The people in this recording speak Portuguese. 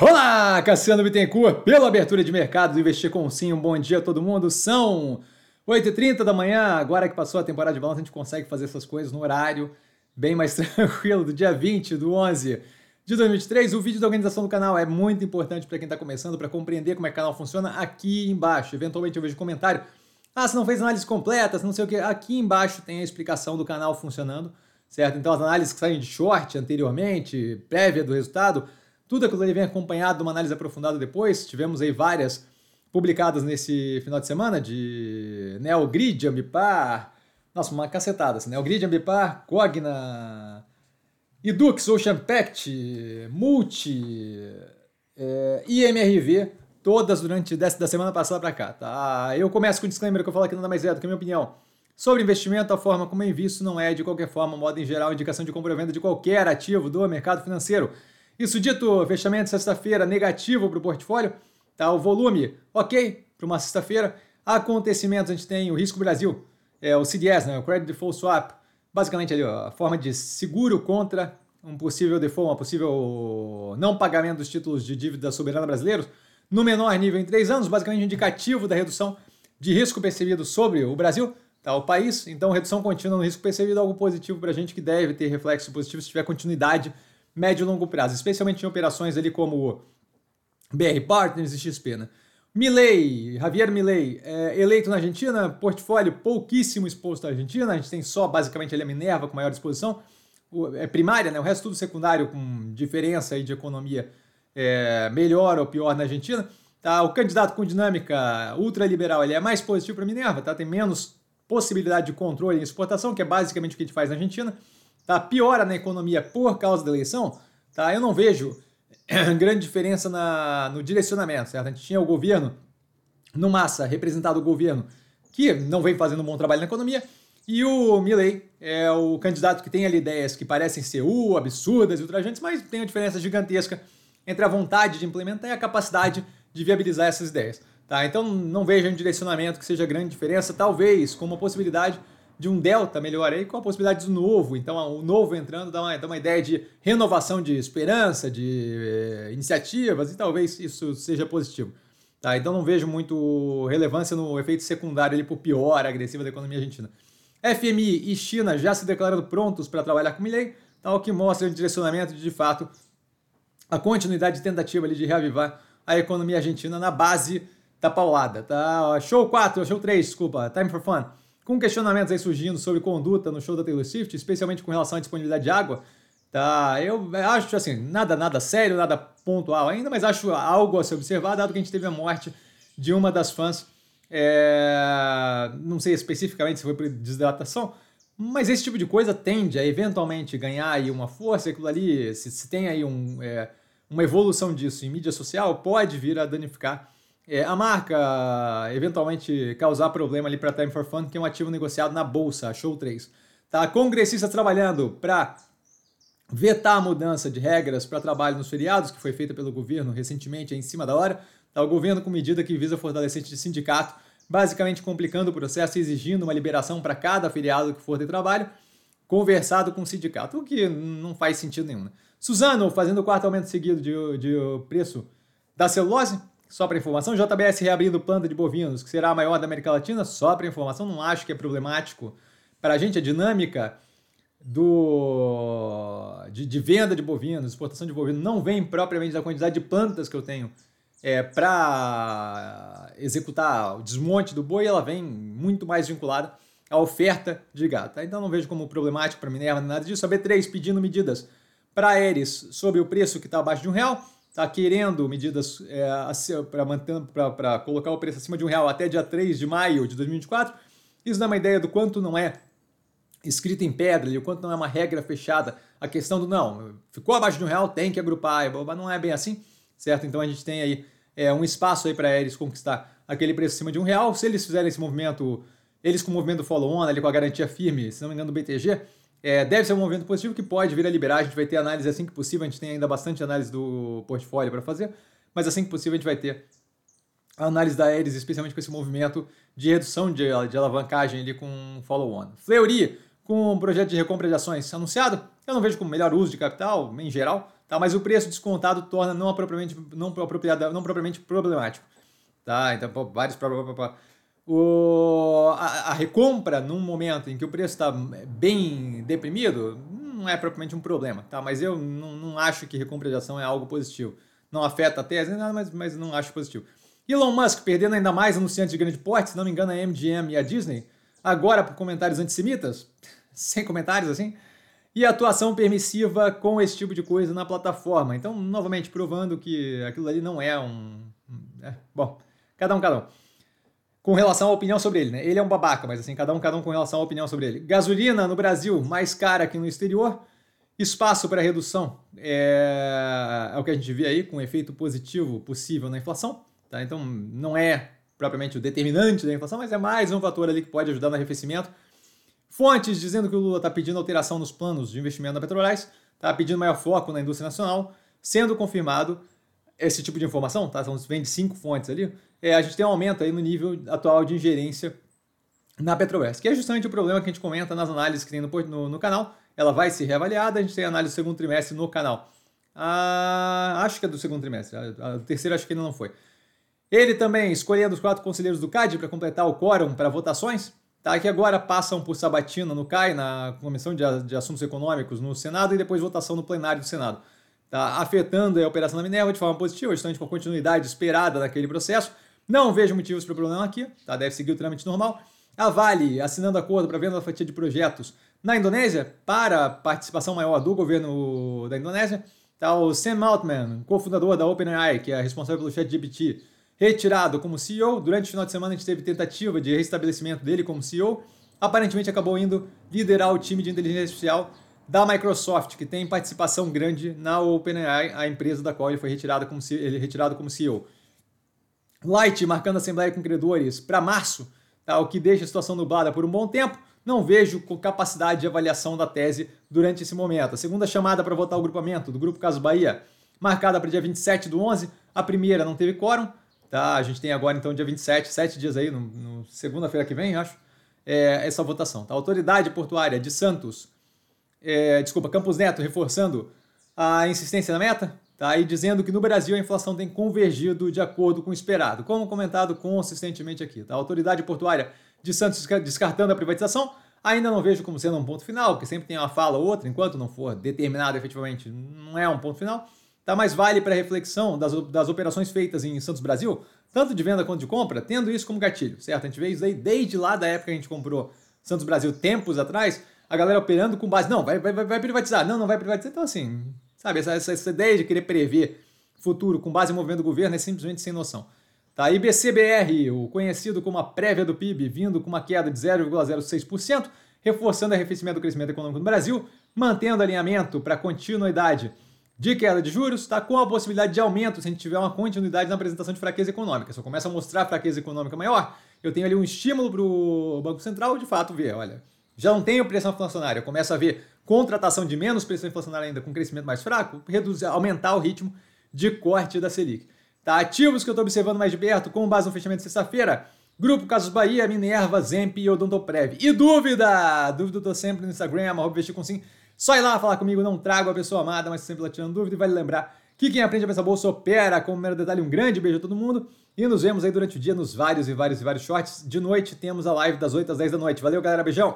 Olá, Cassiano Bittencourt, pela abertura de mercado do Investir com Sim. Um bom dia a todo mundo. São 8h30 da manhã, agora que passou a temporada de balanço, a gente consegue fazer essas coisas no horário bem mais tranquilo, do dia 20 do 11 de 2023. O vídeo da organização do canal é muito importante para quem está começando, para compreender como é que o canal funciona aqui embaixo. Eventualmente eu vejo comentário, ah, você não fez análise completa, não sei o que. Aqui embaixo tem a explicação do canal funcionando, certo? Então as análises que saem de short anteriormente, prévia do resultado, tudo aquilo ali vem acompanhado de uma análise aprofundada depois. Tivemos aí várias publicadas nesse final de semana de Neogrid, Ambipar, nossa, uma cacetada, assim, Neogrid, Ambipar, Cogna, Edux, Ocean Pact, Multi, é, IMRV, todas durante da semana passada para cá, tá? Eu começo com o disclaimer que eu falo aqui nada mais é do que a minha opinião. Sobre investimento, a forma como eu invisto não é, de qualquer forma, modo em geral, indicação de compra ou venda de qualquer ativo do mercado financeiro. Isso dito, fechamento sexta-feira negativo para o portfólio, tá? O volume, ok, para uma sexta-feira. Acontecimentos, a gente tem o Risco Brasil, é, o CDS, né, o Credit Default Swap, basicamente ali, ó, a forma de seguro contra um possível default, um possível não pagamento dos títulos de dívida soberana brasileiros, no menor nível em três anos, basicamente indicativo da redução de risco percebido sobre o Brasil, tá, o país. Então, redução contínua no risco percebido é algo positivo para a gente que deve ter reflexo positivo se tiver continuidade médio e longo prazo, especialmente em operações ali como BR Partners e XP, né? Milley, Javier Milley, é, eleito na Argentina, portfólio pouquíssimo exposto à Argentina, a gente tem só basicamente ali a Minerva com maior exposição, o, é primária, né? o resto tudo secundário com diferença aí de economia é, melhor ou pior na Argentina. Tá? O candidato com dinâmica ultraliberal ele é mais positivo para a Minerva, tá? tem menos possibilidade de controle em exportação, que é basicamente o que a gente faz na Argentina tá? piora na economia por causa da eleição, tá? eu não vejo grande diferença na, no direcionamento. Certo? A gente tinha o governo, no massa, representado o governo, que não vem fazendo um bom trabalho na economia, e o Milley é o candidato que tem ali ideias que parecem ser uh, absurdas e ultrajantes, mas tem uma diferença gigantesca entre a vontade de implementar e a capacidade de viabilizar essas ideias. Tá? Então não vejo um direcionamento que seja grande diferença, talvez com uma possibilidade de um delta melhor aí com a possibilidade do novo. Então, o novo entrando dá uma, dá uma ideia de renovação de esperança, de eh, iniciativas, e talvez isso seja positivo. Tá? Então, não vejo muito relevância no efeito secundário ali por pior agressiva da economia argentina. FMI e China já se declarando prontos para trabalhar com Milley, tá? o que mostra um direcionamento de, de fato, a continuidade de tentativa ali de reavivar a economia argentina na base da paulada. Tá? Show 4, show 3, desculpa, Time for Fun com questionamentos aí surgindo sobre conduta no show da Taylor Swift, especialmente com relação à disponibilidade de água, tá? Eu acho assim, nada nada sério, nada pontual ainda, mas acho algo a se observar, dado que a gente teve a morte de uma das fãs, é... não sei especificamente se foi por desidratação, mas esse tipo de coisa tende a eventualmente ganhar aí uma força, aquilo ali, se, se tem aí um, é, uma evolução disso em mídia social, pode vir a danificar é, a marca eventualmente causar problema ali para Time for Fun, que é um ativo negociado na bolsa, Show 3. Tá? Congressistas trabalhando para vetar a mudança de regras para trabalho nos feriados, que foi feita pelo governo recentemente, em cima da hora. Tá? O governo com medida que visa fortalecer de sindicato, basicamente complicando o processo e exigindo uma liberação para cada feriado que for de trabalho, conversado com o sindicato, o que não faz sentido nenhum. Né? Suzano fazendo o quarto aumento seguido de, de preço da celulose, só para informação, JBS reabrindo planta de bovinos, que será a maior da América Latina, só para informação, não acho que é problemático. Para a gente, a dinâmica do de, de, venda de bovinos, exportação de bovinos, não vem propriamente da quantidade de plantas que eu tenho é, para executar o desmonte do boi, ela vem muito mais vinculada à oferta de gado. Tá? Então não vejo como problemático para Minerva nada disso. A B3 pedindo medidas para Aeres sobre o preço que está abaixo de um real está querendo medidas é, para colocar o preço acima de um real até dia 3 de maio de 2024. Isso dá uma ideia do quanto não é escrito em pedra, o quanto não é uma regra fechada. A questão do não, ficou abaixo de um real, tem que agrupar, não é bem assim, certo? Então a gente tem aí é, um espaço aí para eles conquistar aquele preço acima de um real. Se eles fizerem esse movimento, eles com o movimento follow-on, ali com a garantia firme, se não me engano, do BTG, é, deve ser um movimento positivo que pode vir a liberar. A gente vai ter análise assim que possível. A gente tem ainda bastante análise do portfólio para fazer, mas assim que possível a gente vai ter a análise da Aeres, especialmente com esse movimento de redução de, de alavancagem ali com follow-on. Fleury, com um projeto de recompra de ações anunciado, eu não vejo como melhor uso de capital, em geral. tá? mas o preço descontado torna não propriamente, não apropriado, não propriamente problemático. Tá? Então, pô, vários o, a, a, recompra num momento em que o preço está bem deprimido não é propriamente um problema, tá? Mas eu não, não acho que recompra de ação é algo positivo. Não afeta a tese, nada, mas, mas não acho positivo. Elon Musk perdendo ainda mais anunciantes de grande porte, se não me engano a MGM e a Disney, agora por comentários antissemitas, sem comentários assim, e atuação permissiva com esse tipo de coisa na plataforma. Então, novamente, provando que aquilo ali não é um. É, bom, cada um, cada um com relação à opinião sobre ele, né? Ele é um babaca, mas assim, cada um, cada um com relação à opinião sobre ele. Gasolina no Brasil mais cara que no exterior. Espaço para redução é, é o que a gente vê aí, com efeito positivo possível na inflação. Tá? Então, não é propriamente o determinante da inflação, mas é mais um fator ali que pode ajudar no arrefecimento. Fontes dizendo que o Lula está pedindo alteração nos planos de investimento da Petrobras, está pedindo maior foco na indústria nacional, sendo confirmado esse tipo de informação, tá? Então, vem de cinco fontes ali é, a gente tem um aumento aí no nível atual de ingerência na Petrobras, que é justamente o problema que a gente comenta nas análises que tem no, no, no canal. Ela vai ser reavaliada, a gente tem análise do segundo trimestre no canal. Ah, acho que é do segundo trimestre, a, a terceira acho que ainda não foi. Ele também escolhendo os quatro conselheiros do CAD para completar o quórum para votações, tá? que agora passam por sabatina no CAI, na Comissão de, de Assuntos Econômicos no Senado, e depois votação no plenário do Senado. Tá afetando a operação da Minerva de forma positiva, justamente com a continuidade esperada daquele processo. Não vejo motivos para o problema aqui, tá? deve seguir o trâmite normal. A Vale assinando acordo para venda da fatia de projetos na Indonésia para participação maior do governo da Indonésia. Tá, o Sam Altman, cofundador da OpenAI, que é responsável pelo ChatGPT, retirado como CEO. Durante o final de semana a gente teve tentativa de restabelecimento dele como CEO. Aparentemente acabou indo liderar o time de inteligência artificial da Microsoft, que tem participação grande na OpenAI, a empresa da qual ele foi retirado como, ele retirado como CEO. Light marcando assembleia com credores para março, tá? o que deixa a situação nublada por um bom tempo. Não vejo capacidade de avaliação da tese durante esse momento. A segunda chamada para votar o grupamento do Grupo Caso Bahia, marcada para dia 27 do 11. A primeira não teve quórum. Tá? A gente tem agora, então, dia 27, sete dias aí, no, no segunda-feira que vem, acho, é, essa votação. Tá? Autoridade Portuária de Santos, é, desculpa, Campos Neto, reforçando a insistência na meta, tá? e dizendo que no Brasil a inflação tem convergido de acordo com o esperado, como comentado consistentemente aqui. Tá? A autoridade portuária de Santos descartando a privatização, ainda não vejo como sendo um ponto final, porque sempre tem uma fala ou outra, enquanto não for determinado efetivamente, não é um ponto final. Tá? Mas vale para reflexão das, das operações feitas em Santos Brasil, tanto de venda quanto de compra, tendo isso como gatilho, certo? A gente vê isso aí desde lá da época que a gente comprou Santos Brasil tempos atrás, a galera operando com base, não, vai, vai, vai privatizar, não, não vai privatizar. Então, assim, Sabe, essa, essa, essa ideia de querer prever futuro com base em movimento do governo é simplesmente sem noção. Tá? IBCBR, o conhecido como a prévia do PIB, vindo com uma queda de 0,06%, reforçando o arrefecimento do crescimento econômico no Brasil, mantendo alinhamento para continuidade de queda de juros, tá? com a possibilidade de aumento se a gente tiver uma continuidade na apresentação de fraqueza econômica. Se eu começo a mostrar fraqueza econômica maior, eu tenho ali um estímulo para o Banco Central de fato ver, olha, já não tenho pressão inflacionária, eu começo a ver contratação de menos pressão inflacionária ainda com crescimento mais fraco, reduzir, aumentar o ritmo de corte da Selic. Tá? Ativos que eu estou observando mais de perto, com base no fechamento de sexta-feira, Grupo Casos Bahia, Minerva, Zemp e Odontoprev. E dúvida? Dúvida eu tô sempre no Instagram, arroba vestir com sim. Só ir lá falar comigo, não trago a pessoa amada, mas sempre lá tirando dúvida. E vale lembrar que quem aprende a pensar bolsa opera. Como primeiro detalhe, um grande beijo a todo mundo. E nos vemos aí durante o dia nos vários e vários e vários shorts. De noite temos a live das 8 às 10 da noite. Valeu, galera. Beijão!